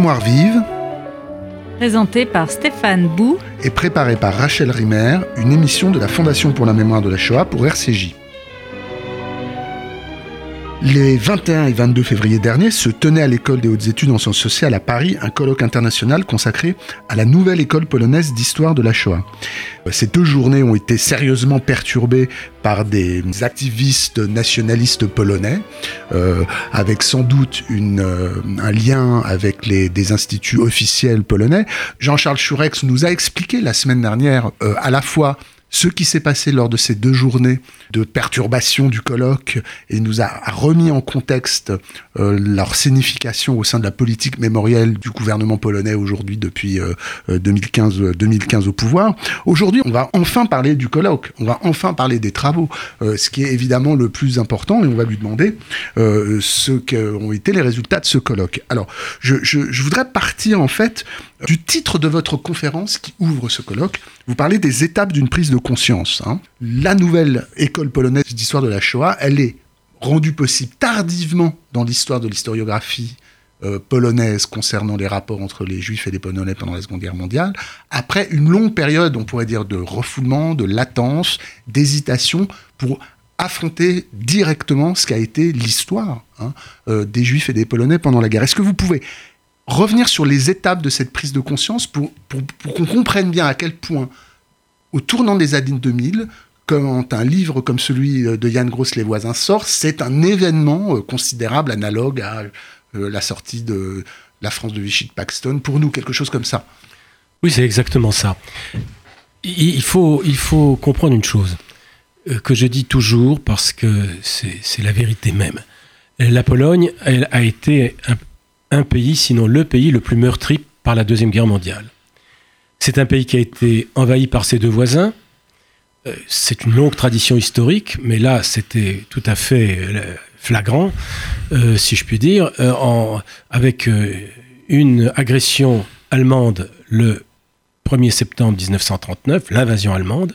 Mémoire vive, présenté par Stéphane Bou et préparé par Rachel Rimer, une émission de la Fondation pour la mémoire de la Shoah pour RCJ. Les 21 et 22 février dernier se tenait à l'école des hautes études en sciences sociales à Paris un colloque international consacré à la nouvelle école polonaise d'histoire de la Shoah. Ces deux journées ont été sérieusement perturbées par des activistes nationalistes polonais, euh, avec sans doute une, euh, un lien avec les, des instituts officiels polonais. Jean-Charles Churex nous a expliqué la semaine dernière euh, à la fois ce qui s'est passé lors de ces deux journées de perturbation du colloque et nous a remis en contexte euh, leur signification au sein de la politique mémorielle du gouvernement polonais aujourd'hui depuis 2015, euh, 2015 au pouvoir. Aujourd'hui, on va enfin parler du colloque, on va enfin parler des travaux, euh, ce qui est évidemment le plus important et on va lui demander ce qu'ont été les résultats de ce colloque. Alors, je, je voudrais partir en fait du titre de votre conférence qui ouvre ce colloque. Vous parlez des étapes d'une prise de conscience. Hein. La nouvelle école polonaise d'histoire de la Shoah, elle est rendue possible tardivement dans l'histoire de l'historiographie euh, polonaise concernant les rapports entre les juifs et les polonais pendant la Seconde Guerre mondiale, après une longue période, on pourrait dire, de refoulement, de latence, d'hésitation pour affronter directement ce qu'a été l'histoire hein, euh, des juifs et des polonais pendant la guerre. Est-ce que vous pouvez revenir sur les étapes de cette prise de conscience pour, qu'on comprenne bien à quel point, au tournant des années 2000, quand un livre comme celui de Yann Gross Les Voisins sort, c'est un événement euh, considérable, analogue à euh, la sortie de la France de Vichy de Paxton. Pour nous, quelque chose comme ça. Oui, c'est exactement ça. Il faut, il faut comprendre une chose euh, que je dis toujours parce que c'est la vérité même. La Pologne elle, a été un pays, sinon le pays le plus meurtri par la Deuxième Guerre mondiale. C'est un pays qui a été envahi par ses deux voisins. Euh, c'est une longue tradition historique, mais là, c'était tout à fait euh, flagrant, euh, si je puis dire, avec une agression allemande le 1er septembre 1939, l'invasion allemande,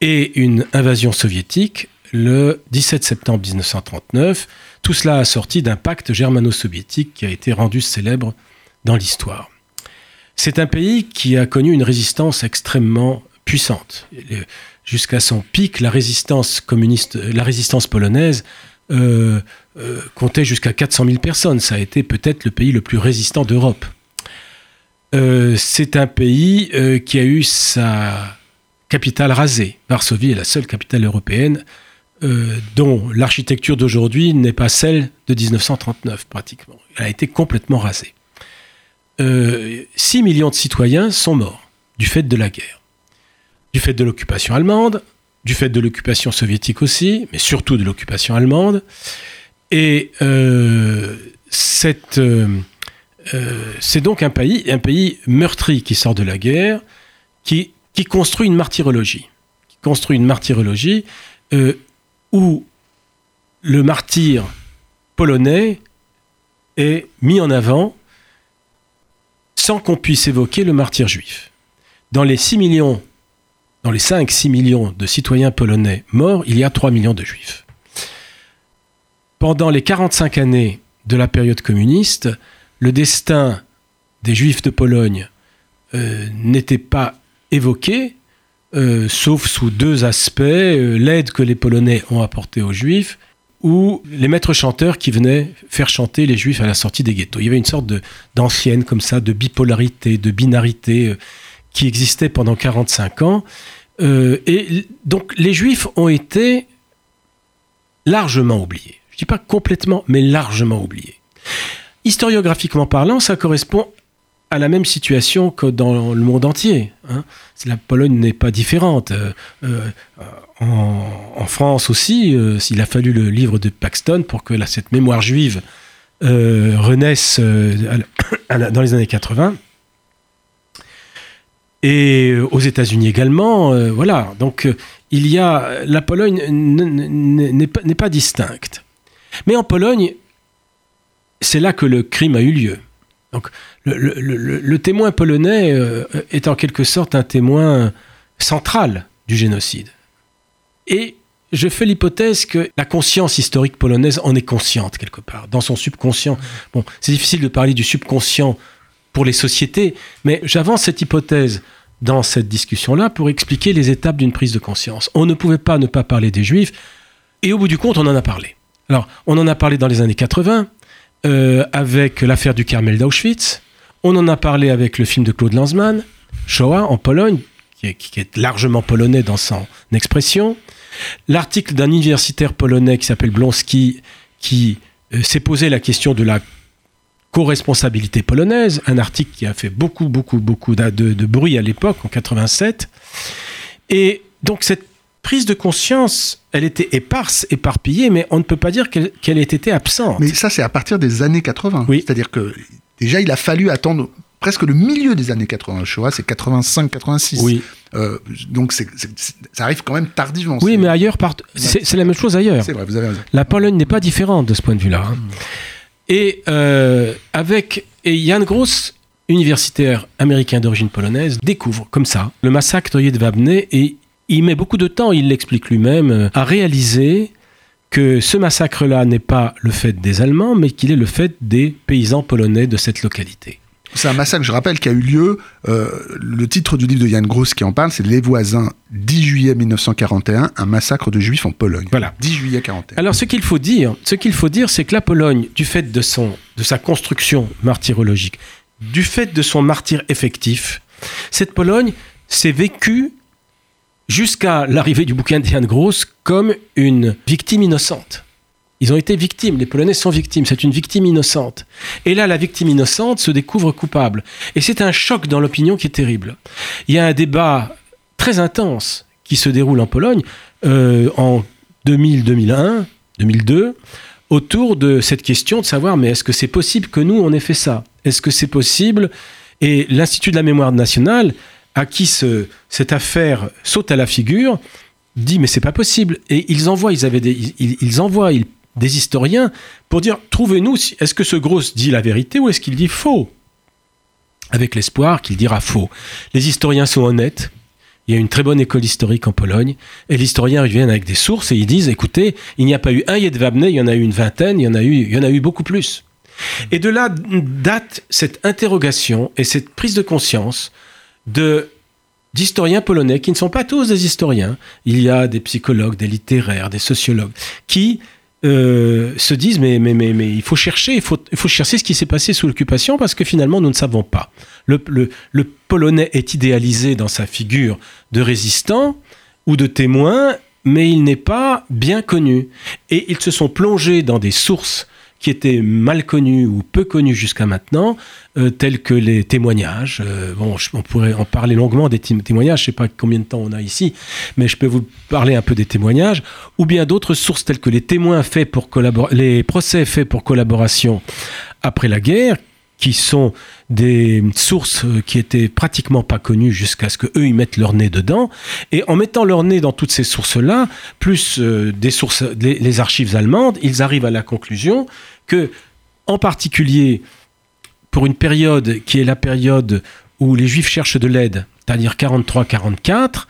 et une invasion soviétique le 17 septembre 1939, tout cela assorti d'un pacte germano-soviétique qui a été rendu célèbre dans l'histoire. C'est un pays qui a connu une résistance extrêmement puissante. Jusqu'à son pic, la résistance polonaise euh, euh, comptait jusqu'à 400 000 personnes. Ça a été peut-être le pays le plus résistant d'Europe. Euh, c'est un pays qui a eu sa capitale rasée. Varsovie est la seule capitale européenne dont l'architecture d'aujourd'hui n'est pas celle de 1939 pratiquement. Elle a été complètement rasée. Euh, 6 millions de citoyens sont morts du fait de la guerre, du fait de l'occupation allemande, du fait de l'occupation soviétique aussi, mais surtout de l'occupation allemande. Et euh, euh, c'est donc un pays, un pays meurtri qui sort de la guerre, qui, construit une martyrologie, qui construit une martyrologie euh, où le martyr polonais est mis en avant sans qu'on puisse évoquer le martyr juif. Dans les 6 millions, dans les 5-6 millions de citoyens polonais morts, il y a 3 millions de juifs. Pendant les 45 années de la période communiste, le destin des juifs de Pologne euh, n'était pas évoqué, euh, sauf sous deux aspects, euh, l'aide que les Polonais ont apportée aux Juifs ou les maîtres chanteurs qui venaient faire chanter les Juifs à la sortie des ghettos. Il y avait une sorte d'ancienne comme ça, de bipolarité, de binarité euh, qui existait pendant 45 ans. Euh, et donc les Juifs ont été largement oubliés. Je ne dis pas complètement, mais largement oubliés. Historiographiquement parlant, ça correspond à la même situation que dans le monde entier. Hein. La Pologne n'est pas différente. Euh, euh, en, France aussi, euh, il a fallu le livre de Paxton pour que cette mémoire juive renaisse dans les années 80. Et aux États-Unis également, voilà. Donc il y a la Pologne n'est pas distincte. Mais en Pologne, c'est là que le crime a eu lieu. Donc le, témoin polonais euh, est en quelque sorte un témoin central du génocide. Et je fais l'hypothèse que la conscience historique polonaise en est consciente quelque part, dans son subconscient. Bon, c'est difficile de parler du subconscient pour les sociétés, mais j'avance cette hypothèse dans cette discussion-là pour expliquer les étapes d'une prise de conscience. On ne pouvait pas ne pas parler des juifs, et au bout du compte, on en a parlé. Alors, on en a parlé dans les années 80, euh, avec l'affaire du Carmel d'Auschwitz, on en a parlé avec le film de Claude Lanzmann, Shoah, en Pologne, qui est, largement polonais dans son expression. L'article d'un universitaire polonais qui s'appelle Blonski, qui euh, s'est posé la question de la co-responsabilité polonaise, un article qui a fait beaucoup, beaucoup, beaucoup de, de bruit à l'époque, en 87. Et donc cette prise de conscience, elle était éparse, éparpillée, mais on ne peut pas dire qu'elle ait été absente. Mais ça, c'est à partir des années 80. Oui. C'est-à-dire que déjà, il a fallu attendre presque le milieu des années 80. Le Shoah, c'est 85-86. Oui, Euh, donc, ça arrive quand même tardivement. oui mais ailleurs, part- c'est c'est la même chose ailleurs. C'est vrai, vous avez raison. La Pologne n'est pas différente de ce point de vue-là. hein. Et euh, avec et Jan Gross, universitaire américain d'origine polonaise, découvre comme ça le massacre de Jedwabne et il met beaucoup de temps, il l'explique lui-même, à réaliser que ce massacre-là n'est pas le fait des Allemands, mais qu'il est le fait des paysans polonais de cette localité. C'est un massacre, je rappelle, qui a eu lieu. euh, le titre du livre de Yann Gross qui en parle, c'est Les voisins, 10 juillet 1941, un massacre de juifs en Pologne. Voilà. 10 juillet 41. Alors ce qu'il faut dire, ce qu'il faut dire, c'est que la Pologne, du fait de son, de sa construction martyrologique, du fait de son martyr effectif, cette Pologne s'est vécue jusqu'à l'arrivée du bouquin d'Ian Gross comme une victime innocente. Ils ont été victimes, les Polonais sont victimes, c'est une victime innocente. Et là, la victime innocente se découvre coupable. Et c'est un choc dans l'opinion qui est terrible. Il y a un débat très intense qui se déroule en Pologne euh, en 2000, 2001, 2002, autour de cette question de savoir, mais est-ce que c'est possible que nous, on ait fait ça? Est-ce que c'est possible? Et l'Institut de la mémoire nationale, à qui ce- cette affaire saute à la figure, dit, mais c'est pas possible. Et ils envoient, ils avaient des, ils, ils envoient ils- des historiens pour dire, trouvez-nous, est-ce que ce gros dit la vérité ou est-ce qu'il dit faux? Avec l'espoir qu'il dira faux. Les historiens sont honnêtes, il y a une très bonne école historique en Pologne, et les historiens reviennent avec des sources et ils disent, écoutez, il n'y a pas eu un Jedwabne, il y en a eu une vingtaine, il y en a eu, il y en a eu beaucoup plus. Et de là date cette interrogation et cette prise de conscience de d'historiens polonais qui ne sont pas tous des historiens. Il y a des psychologues, des littéraires, des sociologues qui euh, se disent mais, mais, mais, il faut chercher, il faut, chercher ce qui s'est passé sous l'occupation parce que finalement nous ne savons pas. Le polonais est idéalisé dans sa figure de résistant ou de témoin, mais il n'est pas bien connu. Et ils se sont plongés dans des sources qui étaient mal connues ou peu connues jusqu'à maintenant, euh, telles que les témoignages. Euh, bon, on pourrait en parler longuement des témo- témoignages, je sais pas combien de temps on a ici, mais je peux vous parler un peu des témoignages, ou bien d'autres sources telles que les témoins faits pour les procès faits pour collaboration après la guerre, qui sont des sources euh, qui étaient pratiquement pas connues jusqu'à ce que eux ils mettent leur nez dedans. Et en mettant leur nez dans toutes ces sources-là, plus euh, des sources, les, les archives allemandes, ils arrivent à la conclusion que, en particulier, pour une période qui est la période où les Juifs cherchent de l'aide, c'est-à-dire 43-44,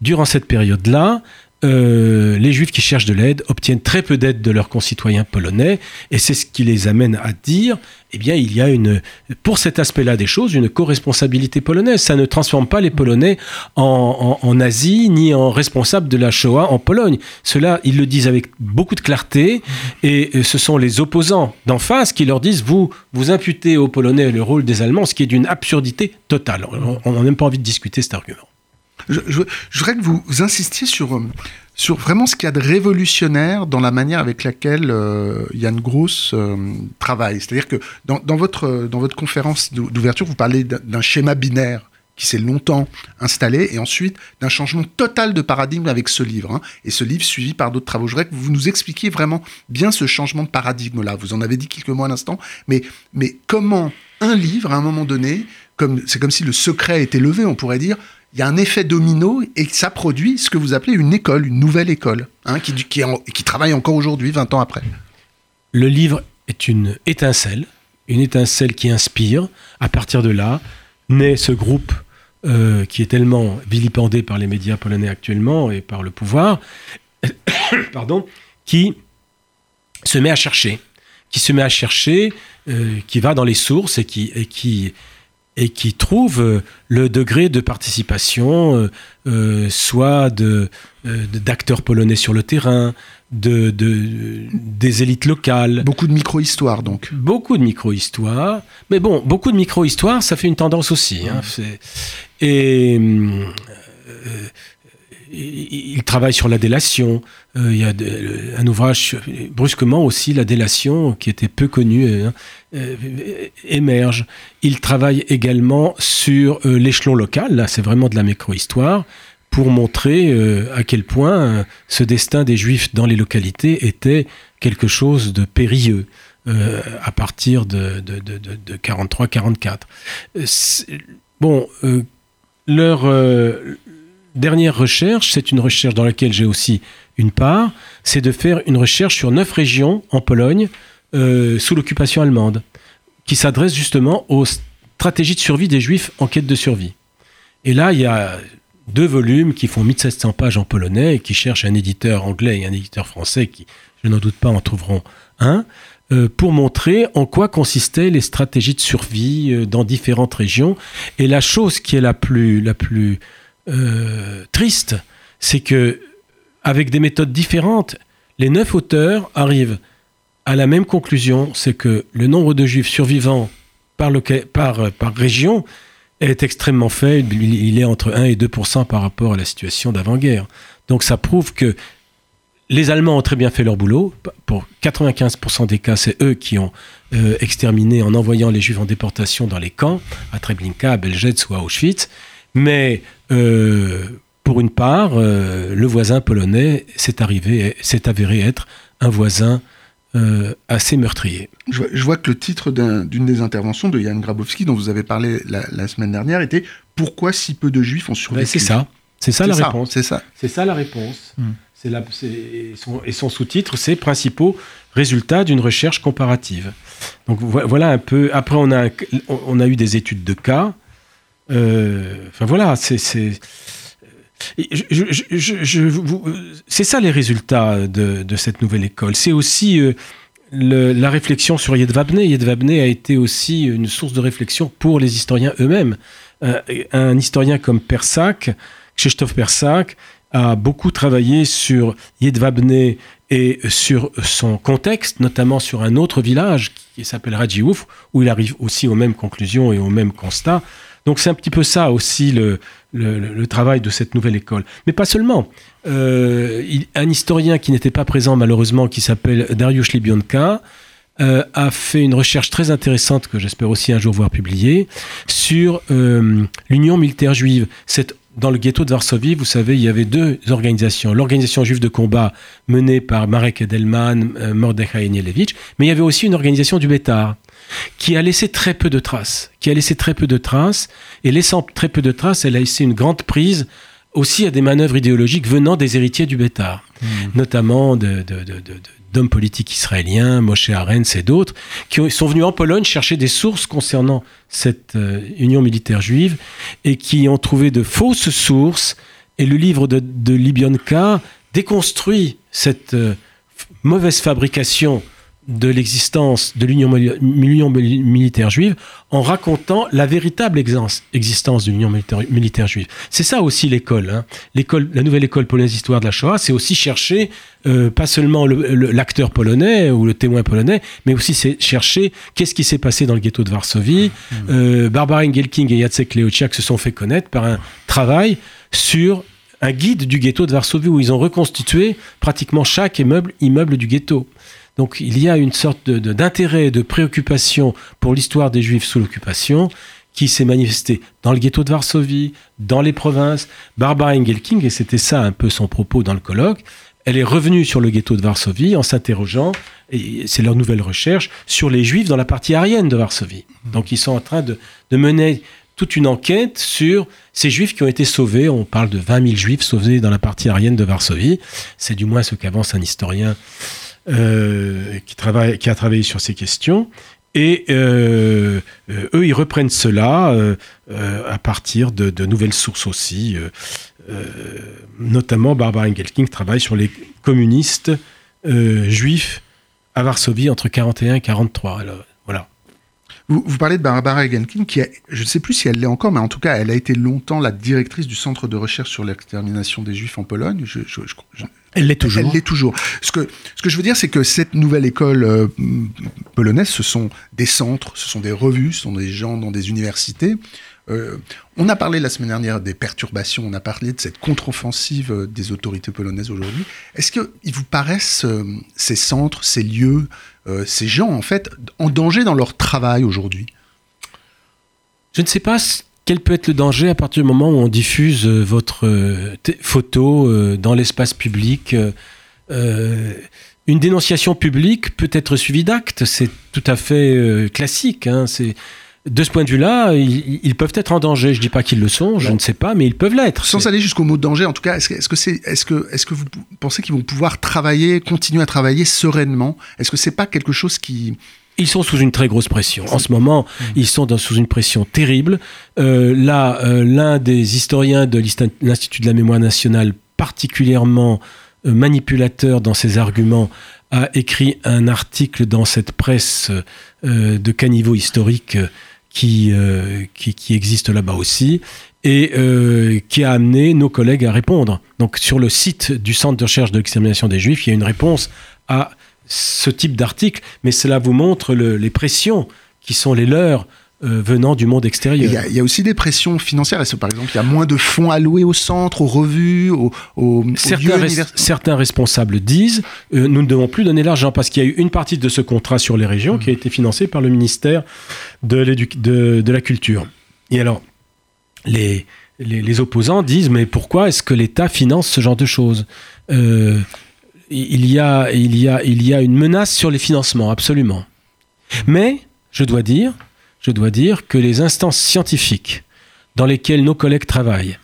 durant cette période-là, euh, les Juifs qui cherchent de l'aide obtiennent très peu d'aide de leurs concitoyens polonais, et c'est ce qui les amène à dire, eh bien, il y a une, pour cet aspect-là des choses, une co-responsabilité polonaise. Ça ne transforme pas les Polonais en, en, ni en responsables de la Shoah en Pologne. Cela, ils le disent avec beaucoup de clarté, et ce sont les opposants d'en face qui leur disent, vous, vous imputez aux Polonais le rôle des Allemands, ce qui est d'une absurdité totale. On n'a même pas envie de discuter cet argument. Je, voudrais que vous, insistiez sur, euh, sur vraiment ce qu'il y a de révolutionnaire dans la manière avec laquelle euh, Yann Gross euh, travaille. C'est-à-dire que dans, dans votre, dans votre conférence d'ou- d'ouverture, vous parlez d'un d'un schéma binaire qui s'est longtemps installé et ensuite d'un changement total de paradigme avec ce livre. hein. et ce livre suivi par d'autres travaux. Je voudrais que vous nous expliquiez vraiment bien ce changement de paradigme-là. Vous en avez dit quelques mots à l'instant, mais, mais comment un livre, à un moment donné, comme c'est comme si le secret était levé, on pourrait dire, il y a un effet domino et ça produit ce que vous appelez une école, une nouvelle école, hein, qui, travaille encore aujourd'hui, 20 ans après. Le livre est une étincelle, une étincelle qui inspire. À partir de là, naît ce groupe euh, qui est tellement vilipendé par les médias polonais actuellement et par le pouvoir, pardon, qui se met à chercher, qui se met à chercher, euh, qui va dans les sources et qui, et qui, et qui trouve euh, le degré de participation, euh, euh, soit de, d'acteurs polonais sur le terrain, de, de- des élites locales. Beaucoup de micro-histoires, donc. Beaucoup de micro-histoires. Mais bon, beaucoup de micro-histoires, ça fait une tendance aussi. hein. Et euh, il il travaille sur la délation. Euh, il y a de- un ouvrage, brusquement aussi, la délation, qui était peu connue, euh, euh, émerge. Il travaille également sur euh, l'échelon local. Là, c'est vraiment de la micro-histoire pour montrer euh, à quel point euh, ce destin des Juifs dans les localités était quelque chose de périlleux euh, à partir de, de, de, de- de 43-44. Euh, c'est- Bon, euh, leur euh, dernière recherche, c'est une recherche dans laquelle j'ai aussi une part, c'est de faire une recherche sur neuf régions en Pologne euh, sous l'occupation allemande, qui s'adresse justement aux stratégies de survie des Juifs en quête de survie. Et là, il y a deux volumes qui font 1700 pages en polonais et qui cherchent un éditeur anglais et un éditeur français qui, je n'en doute pas, en trouveront un, euh, pour montrer en quoi consistaient les stratégies de survie euh, dans différentes régions. Et la chose qui est la plus, la plus euh, triste, c'est que avec des méthodes différentes, les neuf auteurs arrivent à la même conclusion, c'est que le nombre de juifs survivants par, par région est extrêmement faible. Il il est entre 1 et 2 par rapport à la situation d'avant-guerre. Donc ça prouve que les Allemands ont très bien fait leur boulot. Pour 95% des cas, c'est eux qui ont euh, exterminé en envoyant les Juifs en déportation dans les camps, à Treblinka, à Belzec ou à Auschwitz. Mais euh, pour une part, euh, le voisin polonais s'est arrivé, s'est avéré être un voisin euh, assez meurtrier. Je vois, je vois que le titre d'un- d'une des interventions de Yann Grabowski, dont vous avez parlé la, la semaine dernière, était Pourquoi si peu de juifs ont survécu? Ouais, c'est ça. C'est ça la réponse. C'est ça. C'est ça la réponse. Hmm. Et son, sous-titre, c'est principaux résultats d'une recherche comparative. Donc vo- voilà un peu. Après, on a, un- on on a eu des études de cas. Euh, Enfin voilà, c'est. ça les résultats de, cette nouvelle école. C'est aussi euh, la réflexion sur Yedvabne. Yedvabne a été aussi une source de réflexion pour les historiens eux-mêmes. Un historien comme Persac, Krzysztof Persac, a beaucoup travaillé sur Yedvabne et sur son contexte, notamment sur un autre village qui s'appelle Radjiouf, où il arrive aussi aux mêmes conclusions et aux mêmes constats. Donc c'est un petit peu ça aussi le, travail de cette nouvelle école. Mais pas seulement. Euh, un historien qui n'était pas présent malheureusement, qui s'appelle Dariusz Libionka, euh, a fait une recherche très intéressante que j'espère aussi un jour voir publiée sur euh, l'Union militaire juive. Dans le ghetto de Varsovie, vous savez, il y avait deux organisations. L'organisation juive de combat menée par Marek Edelman, Mordechai Enielewicz, mais il y avait aussi une organisation du Bétar qui a laissé très peu de traces, qui a laissé très peu de traces, et laissant très peu de traces, elle a laissé une grande prise aussi à des manœuvres idéologiques venant des héritiers du Bétar, notamment de- de- de- de- de- d'hommes politiques israéliens, Moshe Arens et d'autres, qui ont- sont venus en Pologne chercher des sources concernant cette euh, union militaire juive et qui ont trouvé de fausses sources. Et le livre de, de Libionka déconstruit cette euh, mauvaise fabrication de l'existence de l'union mili- l'union mili- militaire juive en racontant la véritable existence de l'union militaire, juive. C'est ça aussi l'école. hein. L'école, la nouvelle école polonaise d'histoire de la Shoah, c'est aussi chercher euh, pas seulement le- le- l'acteur polonais ou le témoin polonais, mais aussi c'est chercher qu'est-ce qui s'est passé dans le ghetto de Varsovie. Euh, Barbara Engelking et Jacek Leociak se sont fait connaître par un travail sur un guide du ghetto de Varsovie où ils ont reconstitué pratiquement chaque immeuble, immeuble du ghetto. Donc il y a une sorte de- de- d'intérêt, de, préoccupation pour l'histoire des Juifs sous l'occupation qui s'est manifesté dans le ghetto de Varsovie, dans les provinces. Barbara Engelking, et c'était ça un peu son propos dans le colloque, elle est revenue sur le ghetto de Varsovie en s'interrogeant, et c'est leur nouvelle recherche, sur les Juifs dans la partie aryenne de Varsovie. Donc ils sont en train de, de mener toute une enquête sur ces Juifs qui ont été sauvés. On parle de 20 000 Juifs sauvés dans la partie aryenne de Varsovie. C'est du moins ce qu'avance un historien euh, qui, travaille, qui a travaillé sur ces questions. Et euh, euh, eux, ils reprennent cela à partir de, nouvelles sources aussi, notamment Barbara Engelking travaille sur les communistes juifs à Varsovie entre 41 et 43. Alors. Vous, vous, parlez de Barbara Engelking, qui je ne sais plus si elle l'est encore, mais en tout cas, elle a été longtemps la directrice du Centre de recherche sur l'extermination des Juifs en Pologne. Je, elle l'est toujours. Elle l'est toujours. Ce que, ce que je veux dire, c'est que cette nouvelle école euh, polonaise, ce sont des centres, ce sont des revues, ce sont des gens dans des universités. Euh, on a parlé la semaine dernière des perturbations, on a parlé de cette contre-offensive euh, des autorités polonaises aujourd'hui. Est-ce qu'ils vous paraissent, ces centres, ces lieux, ces gens, en fait, en danger dans leur travail aujourd'hui? Je ne sais pas quel peut être le danger à partir du moment où on diffuse euh, votre euh, photo euh, dans l'espace public Une dénonciation publique peut être suivie d'actes, c'est tout à fait classique. Hein, de ce point de vue-là, ils, peuvent être en danger. Je ne dis pas qu'ils le sont, je ne sais pas, mais ils peuvent l'être. Sans aller jusqu'au mot de danger, en tout cas, est-ce que, est-ce que, est-ce que vous pensez qu'ils vont pouvoir travailler, continuer à travailler sereinement? Est-ce que c'est pas quelque chose qui, ils sont sous une très grosse pression. En ce moment, mmh. ils sont dans, sous une pression terrible. Euh, là, euh, l'un des historiens de l'Institut de la mémoire nationale, particulièrement euh, manipulateur dans ses arguments, a écrit un article dans cette presse de caniveau historique qui, qui, qui, existe là-bas aussi et qui a amené nos collègues à répondre. Donc sur le site du Centre de recherche de l'extermination des Juifs, il y a une réponse à ce type d'article, mais cela vous montre les pressions qui sont les leurs euh, venant du monde extérieur. Il y, a, aussi des pressions financières. Par exemple, il y a moins de fonds alloués au centre, aux revues, aux, certains, certains responsables disent euh, nous ne devons plus donner l'argent parce qu'il y a eu une partie de ce contrat sur les régions qui a été financée par le ministère de, de, de la Culture. Et alors, les, les, opposants disent mais pourquoi est-ce que l'État finance ce genre de choses? Euh, il y, a, il, y a, il y a une menace sur les financements, absolument. Mais, je dois dire, je dois dire que les instances scientifiques dans lesquelles nos collègues travaillent,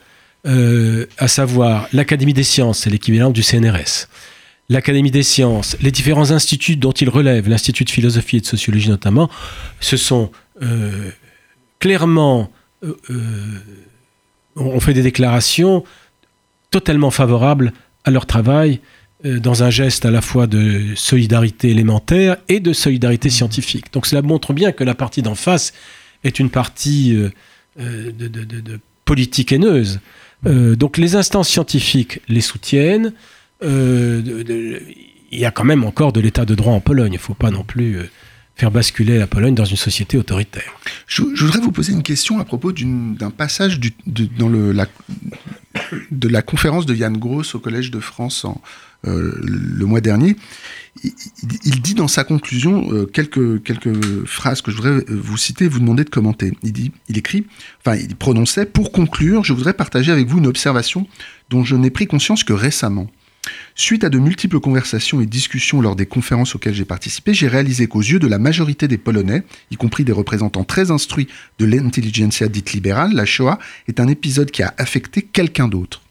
euh, à savoir l'Académie des sciences, c'est l'équivalent du CNRS, l'Académie des sciences, les différents instituts dont ils relèvent, l'Institut de philosophie et de sociologie notamment, se sont euh, clairement... Euh, ont fait des déclarations totalement favorables à leur travail euh, dans un geste à la fois de solidarité élémentaire et de solidarité scientifique. Donc cela montre bien que la partie d'en face est une partie euh, euh, de, politique haineuse. donc les instances scientifiques les soutiennent. il y a quand même encore de l'état de droit en Pologne. Il ne faut pas non plus faire basculer la Pologne dans une société autoritaire. Je, voudrais vous poser une question à propos d'un passage dans le, la, de la conférence de Yann Gross au Collège de France en, euh, le mois dernier, il, dit dans sa conclusion euh, quelques, quelques phrases que je voudrais vous citer et vous demander de commenter. Il, dit, il écrit, enfin il prononçait, pour conclure, je voudrais partager avec vous une observation dont je n'ai pris conscience que récemment. Suite à de multiples conversations et discussions lors des conférences auxquelles j'ai participé, j'ai réalisé qu'aux yeux de la majorité des Polonais, y compris des représentants très instruits de l'intelligentsia dite libérale, la Shoah est un épisode qui a affecté quelqu'un d'autre.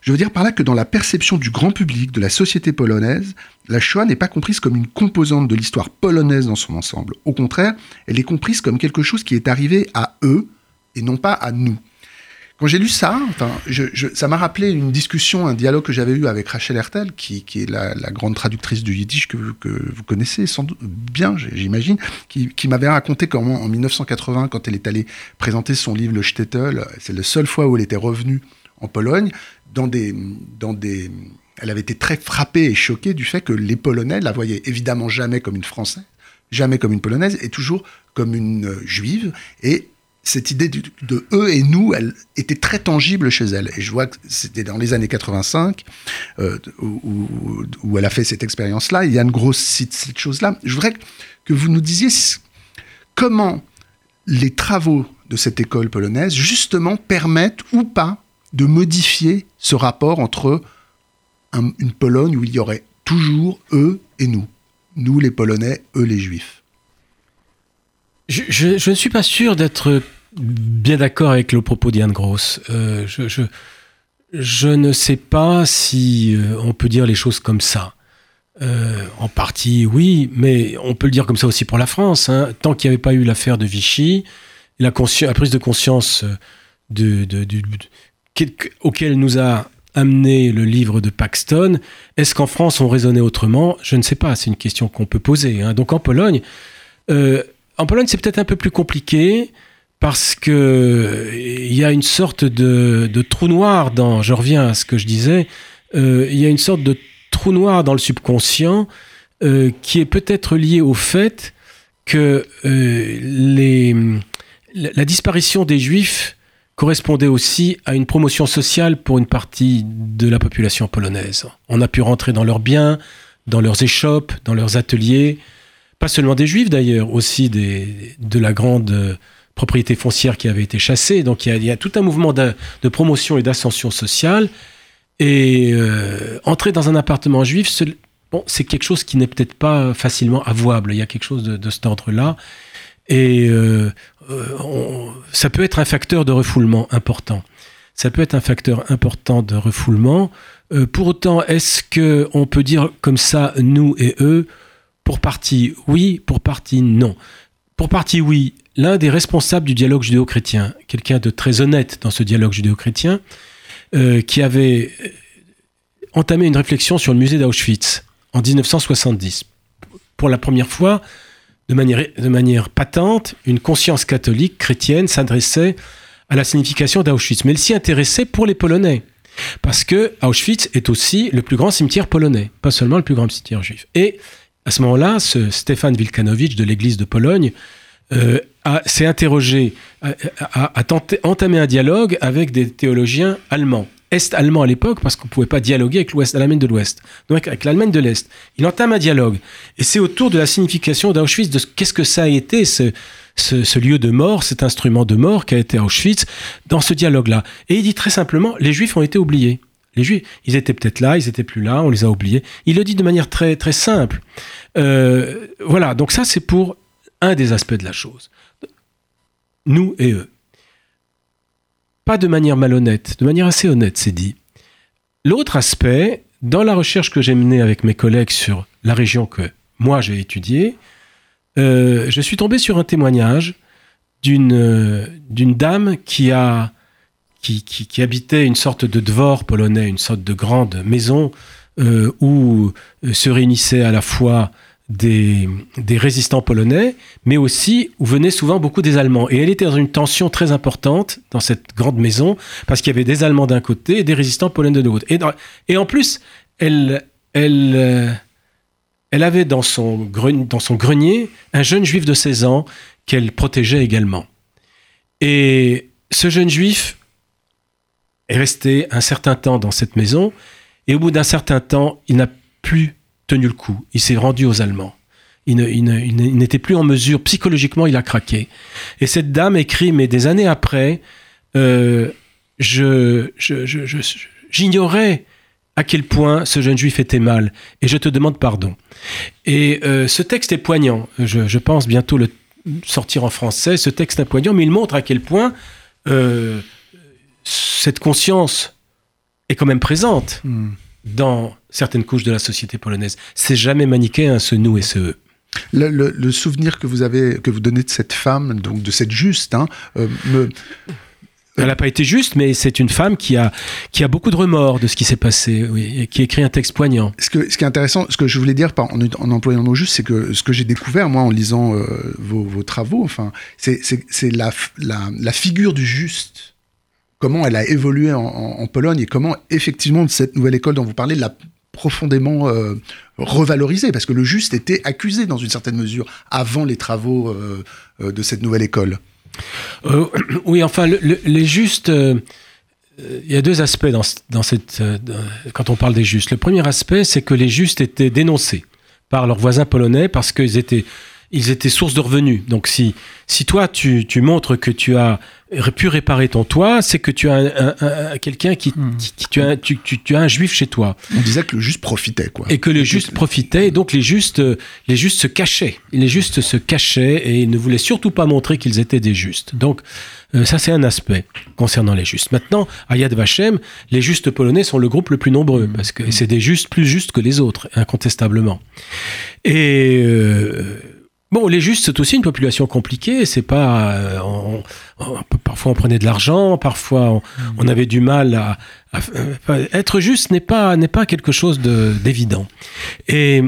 Je veux dire par là que dans la perception du grand public, de la société polonaise, la Shoah n'est pas comprise comme une composante de l'histoire polonaise dans son ensemble. Au contraire, elle est comprise comme quelque chose qui est arrivé à eux et non pas à nous. Quand j'ai lu ça, ça m'a rappelé une discussion, un dialogue que j'avais eu avec Rachel Hertel, qui, est la, grande traductrice du yiddish que, vous connaissez sans doute bien, j'imagine, qui, m'avait raconté comment en 1980, quand elle est allée présenter son livre Le Shtetl, c'est la seule fois où elle était revenue en Pologne, dans des, dans des, elle avait été très frappée et choquée du fait que les Polonais la voyaient évidemment jamais comme une Française, jamais comme une Polonaise, et toujours comme une euh, Juive. Et cette idée de, eux et nous, elle était très tangible chez elle. Et je vois que c'était dans les années 85 euh, où, elle a fait cette expérience-là. Yann Gross cite cette chose-là. Je voudrais que vous nous disiez comment les travaux de cette école polonaise, justement, permettent ou pas de modifier ce rapport entre une Pologne où il y aurait toujours eux et nous. Nous les Polonais, eux les Juifs. Je, ne suis pas sûr d'être bien d'accord avec le propos d'Yann Gross. Euh, je, ne sais pas si euh, on peut dire les choses comme ça. Euh, en partie, oui, mais on peut le dire comme ça aussi pour la France. Hein. Tant qu'il n'y avait pas eu l'affaire de Vichy, la, la, prise de conscience de, de, auquel nous a amené le livre de Paxton. Est-ce qu'en France on raisonnait autrement? Je ne sais pas, c'est une question qu'on peut poser. Hein. Donc en Pologne, euh, en Pologne c'est peut-être un peu plus compliqué parce que il y a une sorte de, trou noir dans. Je reviens à ce que je disais. Euh, il y a une sorte de trou noir dans le subconscient euh, qui est peut-être lié au fait que la disparition des Juifs correspondait aussi à une promotion sociale pour une partie de la population polonaise. On a pu rentrer dans leurs biens, dans leurs échoppes, dans leurs ateliers, pas seulement des juifs d'ailleurs, aussi de la grande propriété foncière qui avait été chassée. Donc il y a, tout un mouvement de, promotion et d'ascension sociale. Et euh, entrer dans un appartement juif, c'est quelque chose qui n'est peut-être pas facilement avouable. Il y a quelque chose de, de cet ordre-là. Et euh, euh, ça peut être un facteur de refoulement important. Ça peut être un facteur important de refoulement. Euh, pour autant, est-ce que on peut dire comme ça nous et eux Pour partie oui, pour partie non? Pour partie oui, l'un des responsables du dialogue judéo-chrétien, quelqu'un de très honnête dans ce dialogue judéo-chrétien, qui avait entamé une réflexion sur le musée d'Auschwitz en 1970. Pour la première fois, de manière, patente, une conscience catholique chrétienne s'adressait à la signification d'Auschwitz, mais elle s'y intéressait pour les Polonais. Parce que Auschwitz est aussi le plus grand cimetière polonais, pas seulement le plus grand cimetière juif. Et à ce moment-là, ce Stefan Wilkanowicz de l'Église de Pologne euh, s'est interrogé, a, a, entamé un dialogue avec des théologiens allemands est-allemand à l'époque, parce qu'on ne pouvait pas dialoguer avec l'Ouest, l'Allemagne de l'Ouest, donc avec l'Allemagne de l'Est. Il entame un dialogue. Et c'est autour de la signification d'Auschwitz, de qu'est-ce que ça a été, ce, ce, lieu de mort, cet instrument de mort qui a été Auschwitz, dans ce dialogue-là. Et il dit très simplement, les Juifs ont été oubliés. Les Juifs, ils étaient peut-être là, ils étaient plus là, on les a oubliés. Il le dit de manière très, très simple. Euh, voilà, donc ça c'est pour un des aspects de la chose. Nous et eux pas de manière malhonnête, de manière assez honnête, c'est dit. L'autre aspect, dans la recherche que j'ai menée avec mes collègues sur la région que moi j'ai étudiée, euh, je suis tombé sur un témoignage d'une euh, dame qui a qui, qui, habitait une sorte de dvor polonais, une sorte de grande maison euh, où se réunissaient à la fois des, résistants polonais, mais aussi où venaient souvent beaucoup des Allemands. Et elle était dans une tension très importante dans cette grande maison, parce qu'il y avait des Allemands d'un côté et des résistants polonais de l'autre. Et, en plus, elle, euh, avait dans son, dans son grenier un jeune juif de 16 ans qu'elle protégeait également. Et ce jeune juif est resté un certain temps dans cette maison, et au bout d'un certain temps, il n'a plus tenu le coup. Il s'est rendu aux Allemands. Il, n'était plus en mesure, psychologiquement, il a craqué. Et cette dame écrit, mais des années après, euh, je, j'ignorais à quel point ce jeune juif était mal, et je te demande pardon. Et euh, ce texte est poignant. Je, pense bientôt le sortir en français. Ce texte est poignant, mais il montre à quel point euh, cette conscience est quand même présente. Hmm dans certaines couches de la société polonaise. C'est jamais manichéen ce nous et ce eux. Le, souvenir que vous avez, que vous donnez de cette femme, donc de cette juste, hein, euh, me... Elle n'a pas été juste, mais c'est une femme qui a, qui a beaucoup de remords de ce qui s'est passé, oui, et qui écrit un texte poignant. Ce, que, ce qui est intéressant, ce que je voulais dire en, en employant nos juste, c'est que ce que j'ai découvert, moi, en lisant euh, vos, vos, travaux, enfin, c'est la, la, la, figure du juste comment elle a évolué en, Pologne et comment effectivement cette nouvelle école dont vous parlez l'a profondément euh, revalorisée, parce que le juste était accusé dans une certaine mesure avant les travaux euh, euh, de cette nouvelle école. oui, enfin, les justes, il y a deux aspects quand on parle des justes. Le premier aspect, c'est que les justes étaient dénoncés par leurs voisins polonais parce qu'ils étaient ils étaient source de revenus. Donc si, si toi, tu, tu montres que tu as pu réparer ton toit, c'est que tu as un, quelqu'un qui, hmm. qui, tu, as, tu, tu, as un juif chez toi. On disait que le juste profitait, quoi. Et que le juste profitait, et donc les justes, les justes se cachaient. Les justes se cachaient et ils ne voulaient surtout pas montrer qu'ils étaient des justes. Donc, euh, ça, c'est un aspect concernant les justes. Maintenant, à Yad Vashem, les justes polonais sont le groupe le plus nombreux, parce que c'est des justes plus justes que les autres, incontestablement. Et euh, Bon, les justes, c'est aussi une population compliquée. C'est pas, euh, on, parfois on prenait de l'argent, parfois on, avait du mal à, être juste n'est pas n'est pas quelque chose d'évident. Et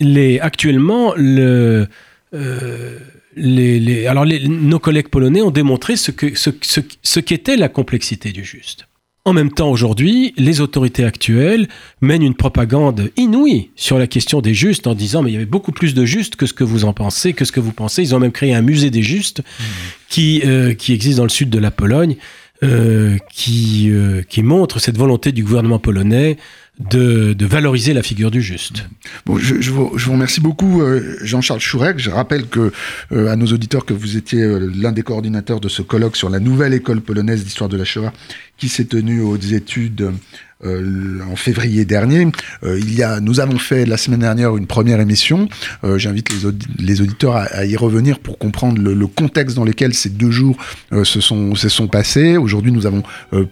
les actuellement le euh, les, les, alors nos collègues polonais ont démontré ce que ce, ce qu'était la complexité du juste. En même temps, aujourd'hui, les autorités actuelles mènent une propagande inouïe sur la question des justes en disant mais il y avait beaucoup plus de justes que ce que vous en pensez, que ce que vous pensez. Ils ont même créé un musée des justes mmh. qui, euh, qui existe dans le sud de la Pologne, euh, qui, euh, qui montre cette volonté du gouvernement polonais de, valoriser la figure du juste. Bon, je, vous, remercie beaucoup, euh, Jean-Charles Chourec. Je rappelle que euh, à nos auditeurs que vous étiez euh, l'un des coordinateurs de ce colloque sur la nouvelle école polonaise d'histoire de la Shoah qui s'est tenue aux études en février dernier. Il y a, nous avons fait la semaine dernière une première émission. J'invite les, auditeurs à, y revenir pour comprendre le, contexte dans lequel ces deux jours se sont se sont passés. Aujourd'hui, nous avons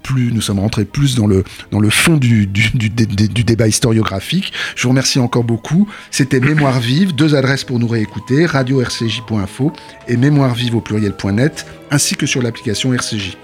plus, nous sommes rentrés plus dans le dans le fond du, du, du, du débat historiographique. Je vous remercie encore beaucoup. C'était Mémoire vive, deux adresses pour nous réécouter radio-rcj.info et mémoire vive au pluriel.net, ainsi que sur l'application RCJ.